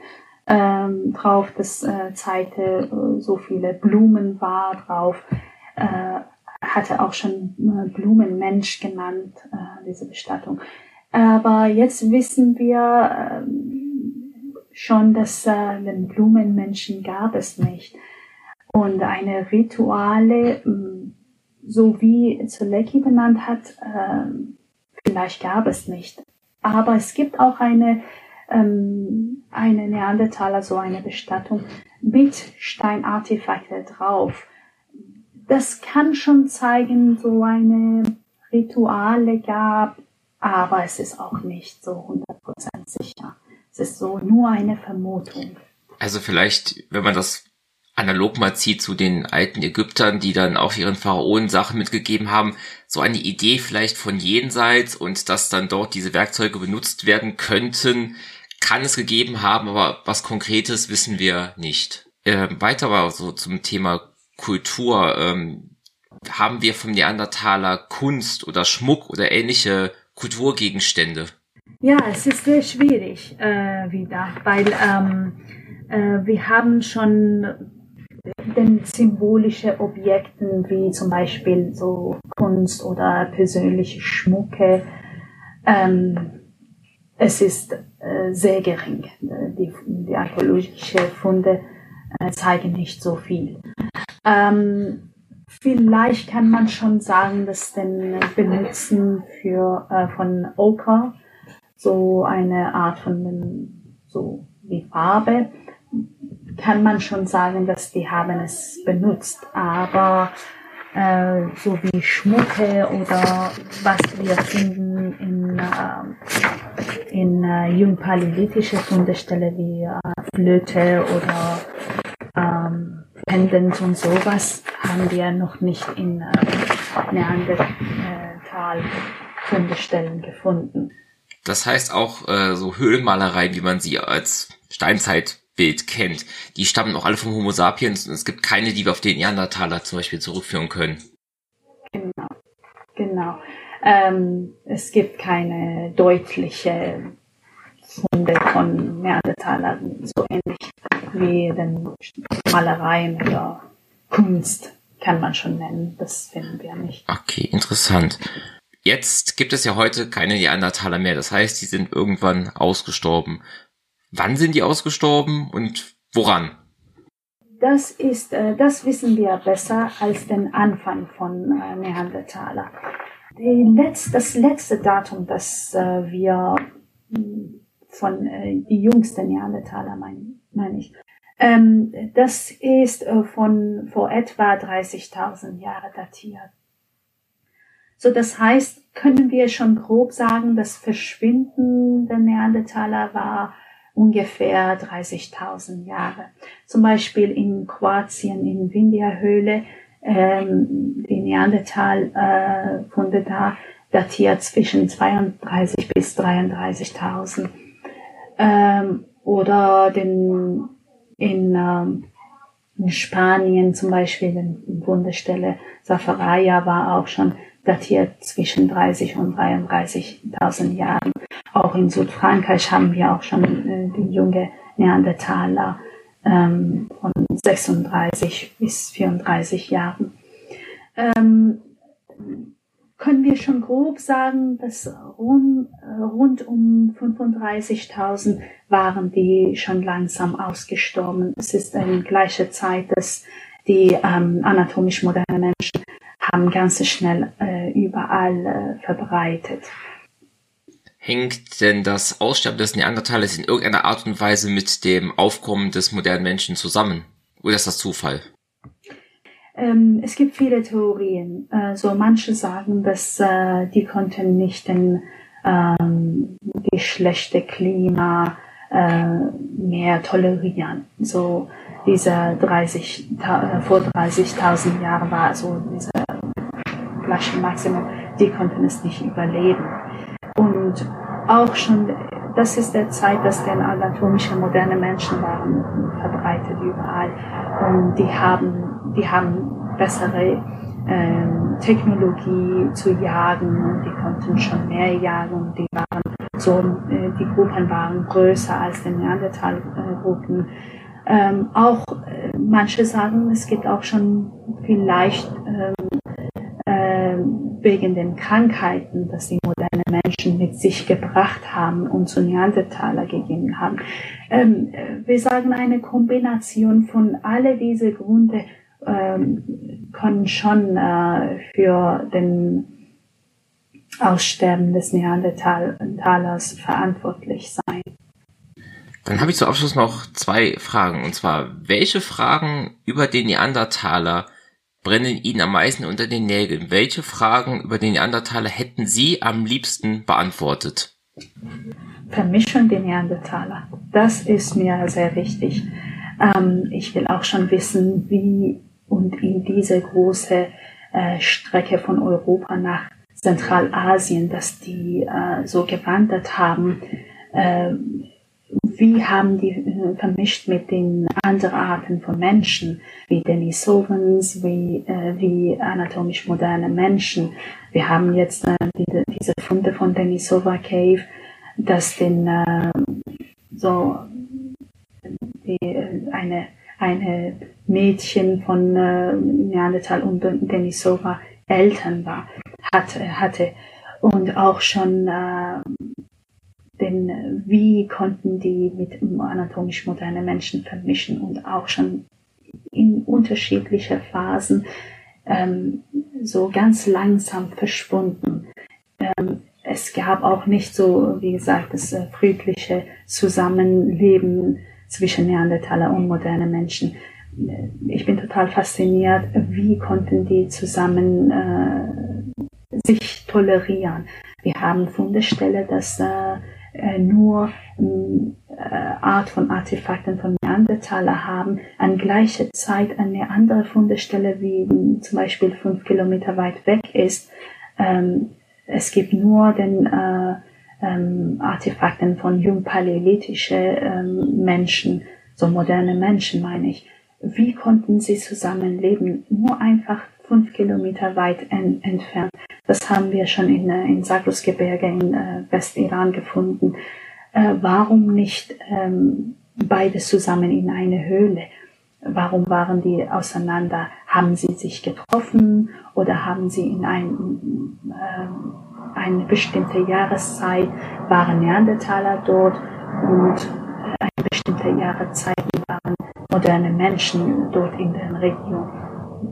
ähm, drauf, das äh, zeigte, äh, so viele Blumen war drauf, äh, hatte auch schon äh, Blumenmensch genannt, äh, diese Bestattung. Aber jetzt wissen wir äh, schon, dass äh, den Blumenmenschen gab es nicht. Und eine Rituale, mm, so wie Zulecki benannt hat, äh, vielleicht gab es nicht. Aber es gibt auch eine, ähm, eine Neandertaler, so eine Bestattung mit Steinartefakte drauf. Das kann schon zeigen, so eine Rituale gab, aber es ist auch nicht so 100% sicher. Es ist so nur eine Vermutung. Also vielleicht, wenn man das analog mal zieht zu den alten Ägyptern, die dann auch ihren Pharaonen Sachen mitgegeben haben, so eine Idee vielleicht von jenseits und dass dann dort diese Werkzeuge benutzt werden könnten, kann es gegeben haben, aber was Konkretes wissen wir nicht. Äh, weiter war so zum Thema Kultur. Ähm, haben wir vom Neandertaler Kunst oder Schmuck oder ähnliche Kulturgegenstände? Ja, es ist sehr schwierig äh, wieder, weil ähm, äh, wir haben schon den symbolische Objekten wie zum Beispiel so Kunst oder persönliche Schmucke. Ähm, es ist äh, sehr gering. Die, die archäologischen Funde äh, zeigen nicht so viel. Ähm, vielleicht kann man schon sagen, dass den Benutzen für, äh, von Oker so eine Art von so wie Farbe kann man schon sagen, dass die haben es benutzt, aber äh, so wie Schmucke oder was wir finden in, äh, in äh, jungpaläolithische Fundestelle wie äh, Flöte oder ähm, Pendants und sowas haben wir noch nicht in äh, Neandertal-Fundestellen gefunden. Das heißt auch äh, so Höhlenmalereien, wie man sie als Steinzeit Bild kennt, die stammen auch alle vom Homo sapiens und es gibt keine, die wir auf den Neandertaler zum Beispiel zurückführen können. Genau, genau. Ähm, es gibt keine deutliche Funde von Neandertalern, so ähnlich wie den Malereien oder Kunst kann man schon nennen. Das finden wir nicht. Okay, interessant. Jetzt gibt es ja heute keine Neandertaler mehr. Das heißt, die sind irgendwann ausgestorben. Wann sind die ausgestorben und woran? Das ist, äh, das wissen wir besser als den Anfang von äh, Neandertaler. Letz-, das letzte Datum, das äh, wir hm, von die jüngsten Neandertaler meine mein ich, ähm, das ist von vor etwa 30.000 Jahre datiert. So, das heißt, können wir schon grob sagen, das Verschwinden der Neandertaler war ungefähr 30.000 Jahre. Zum Beispiel in Kroatien, in Windia-Höhle, ähm, die Neandertal-Funde äh, da datiert zwischen 32 bis 33.000. Ähm, oder den, in, ähm, in Spanien zum Beispiel, in Bundesstelle Safaraya war auch schon datiert zwischen 30 und 33.000 Jahren. Auch in Südfrankreich haben wir auch schon äh, die junge Neandertaler ähm, von 36 bis 34 Jahren. Ähm, können wir schon grob sagen, dass rund, äh, rund um 35.000 waren die schon langsam ausgestorben. Es ist in gleicher Zeit, dass die ähm, anatomisch modernen Menschen haben ganz schnell äh, überall äh, verbreitet. Hängt denn das Aussterben des Neandertalers in irgendeiner Art und Weise mit dem Aufkommen des modernen Menschen zusammen? Oder ist das Zufall? Ähm, es gibt viele Theorien. So manche sagen, dass äh, die konnten nicht den ähm, schlechte Klima äh, mehr tolerieren. So diese 30, äh, vor 30.000 Jahren war so diese Flaschenmaximum, die konnten es nicht überleben. Und auch schon, das ist der Zeit, dass der anatomische moderne Menschen waren verbreitet überall. Und die haben, die haben bessere ähm, Technologie zu jagen. Und die konnten schon mehr jagen. Und die waren so, äh, die Gruppen waren größer als die Neandertal-Gruppen. Ähm, auch äh, manche sagen, es gibt auch schon vielleicht ähm, äh, wegen den Krankheiten, dass die moderne Menschen mit sich gebracht haben und zu Neandertaler gegeben haben. Ähm, wir sagen eine Kombination von alle diese Gründe ähm, können schon äh, für den Aussterben des Neandertalers verantwortlich sein. Dann habe ich zum Abschluss noch zwei Fragen. Und zwar, welche Fragen über den Neandertaler brennen Ihnen am meisten unter den Nägeln? Welche Fragen über den Neandertaler hätten Sie am liebsten beantwortet? Vermischung der Neandertaler. Das ist mir sehr wichtig. Ähm, ich will auch schon wissen, wie und in diese große äh, Strecke von Europa nach Zentralasien, dass die äh, so gewandert haben, äh, wie haben die äh, vermischt mit den anderen Arten von Menschen, wie Denisovans, wie, äh, wie anatomisch moderne Menschen. Wir haben jetzt äh, die, diese Funde von Denisova Cave, dass den äh, so die, eine eine Mädchen von äh, Neandertal und Denisova Eltern war, hatte, hatte. Und auch schon äh, denn wie konnten die mit anatomisch moderne Menschen vermischen und auch schon in unterschiedlicher Phasen ähm, so ganz langsam verschwunden. Ähm, es gab auch nicht so, wie gesagt, das äh, friedliche Zusammenleben zwischen Neandertaler und moderne Menschen. Ich bin total fasziniert, wie konnten die zusammen äh, sich tolerieren. Wir haben Fundestelle, dass äh, äh nur äh, Art von Artefakten von Neandertaler haben, an gleicher Zeit eine andere Fundestelle, wie zum Beispiel fünf Kilometer weit weg ist. Ähm, es gibt nur den äh, ähm, Artefakten von jungpaläolithischen ähm, Menschen, so moderne Menschen meine ich. Wie konnten sie zusammenleben? Nur einfach fünf Kilometer weit en entfernt. Das haben wir schon in, äh, in Zagros-Gebirge in äh, Westiran gefunden. Äh, warum nicht ähm, beide zusammen in eine Höhle? Warum waren die auseinander? Haben sie sich getroffen oder haben sie in ein, äh, eine bestimmte Jahreszeit waren Neandertaler dort und eine bestimmte Jahreszeit waren moderne Menschen dort in der Region.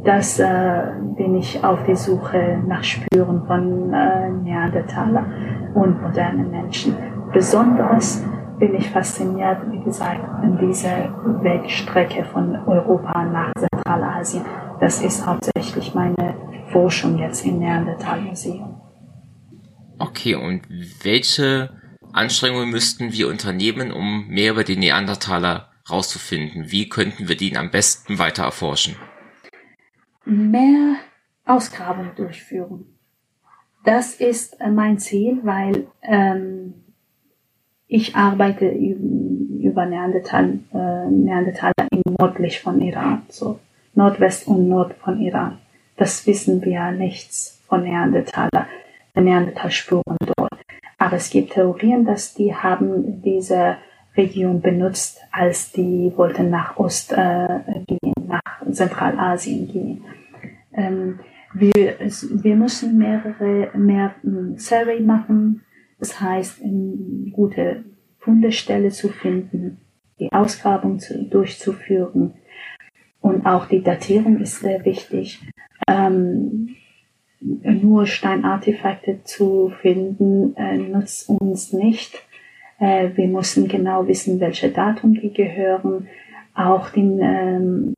Das äh, bin ich auf die Suche nach Spuren von äh, Neandertaler und modernen Menschen. Besonders bin ich fasziniert, wie gesagt, an dieser Wegstrecke von Europa nach Zentralasien. Das ist hauptsächlich meine Forschung jetzt im Neandertal-Museum. Okay, und welche Anstrengungen müssten wir unternehmen, um mehr über die Neandertaler rauszufinden? Wie könnten wir den am besten weiter erforschen? Mehr Ausgrabungen durchführen. Das ist äh, mein Ziel, weil ähm, ich arbeite über Neandertal, äh, Neandertaler nördlich von Iran, so Nordwest und Nord von Iran. Das wissen wir nichts von Neandertaler. Neandertalspuren dort. Aber es gibt Theorien, dass die haben diese Region benutzt, als die wollten nach Ost äh, gehen, nach Zentralasien gehen. Ähm, wir, wir müssen mehrere mehr um, Survey machen, das heißt, gute Fundestelle zu finden, die Ausgrabung zu, durchzuführen und auch die Datierung ist sehr wichtig. Ähm, nur Steinartefakte zu finden, äh, nutzt uns nicht. Äh, wir müssen genau wissen, welche Datum die gehören. Auch die ähm,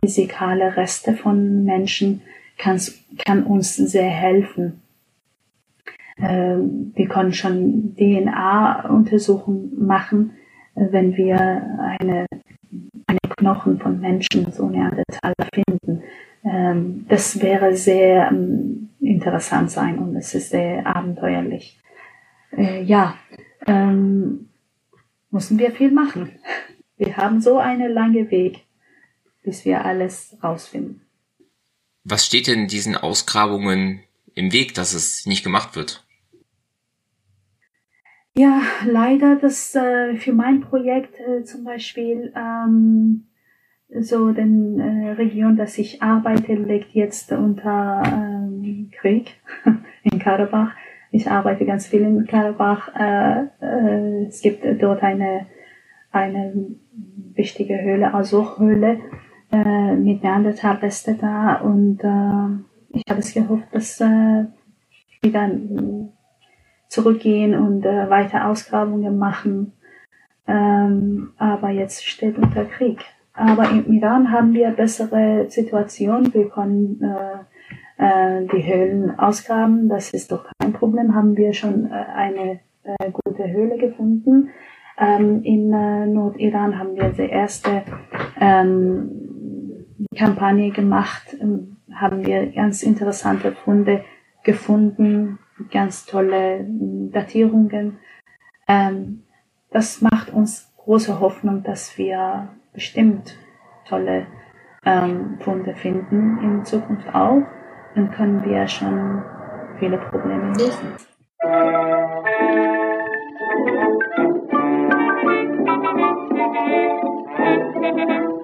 physikale Reste von Menschen kann uns sehr helfen. Ähm, wir können schon DNA-Untersuchungen machen, äh, wenn wir eine, eine Knochen von Menschen, so Neandertaler, finden. Ähm, das wäre sehr ähm, interessant sein und es ist sehr abenteuerlich. Äh, ja, ähm, müssen wir viel machen. Wir haben so einen langen Weg, bis wir alles rausfinden. Was steht denn diesen Ausgrabungen im Weg, dass es nicht gemacht wird? Ja, leider, dass äh, für mein Projekt äh, zum Beispiel ähm, so den äh, Region, dass ich arbeite, liegt jetzt unter ähm, Krieg [laughs] in Karabach. Ich arbeite ganz viel in Karabach. Äh, äh, es gibt dort eine eine wichtige Höhle, Azur-Höhle äh, mit Neandertal-Reste da und äh, ich habe es gehofft, dass äh, wieder zurückgehen und äh, weiter Ausgrabungen machen. Ähm, aber jetzt steht unter Krieg. Aber im Iran haben wir bessere Situation. Wir können äh, äh, die Höhlen ausgraben. Das ist doch kein Problem. Haben wir schon äh, eine äh, gute Höhle gefunden. Ähm, in äh, Nordiran haben wir die erste ähm, Kampagne gemacht. Ähm, haben wir ganz interessante Funde gefunden ganz tolle hm, Datierungen. Ähm, das macht uns große Hoffnung, dass wir bestimmt tolle ähm, Funde finden in Zukunft auch dann können wir schon viele Probleme lösen. Thank.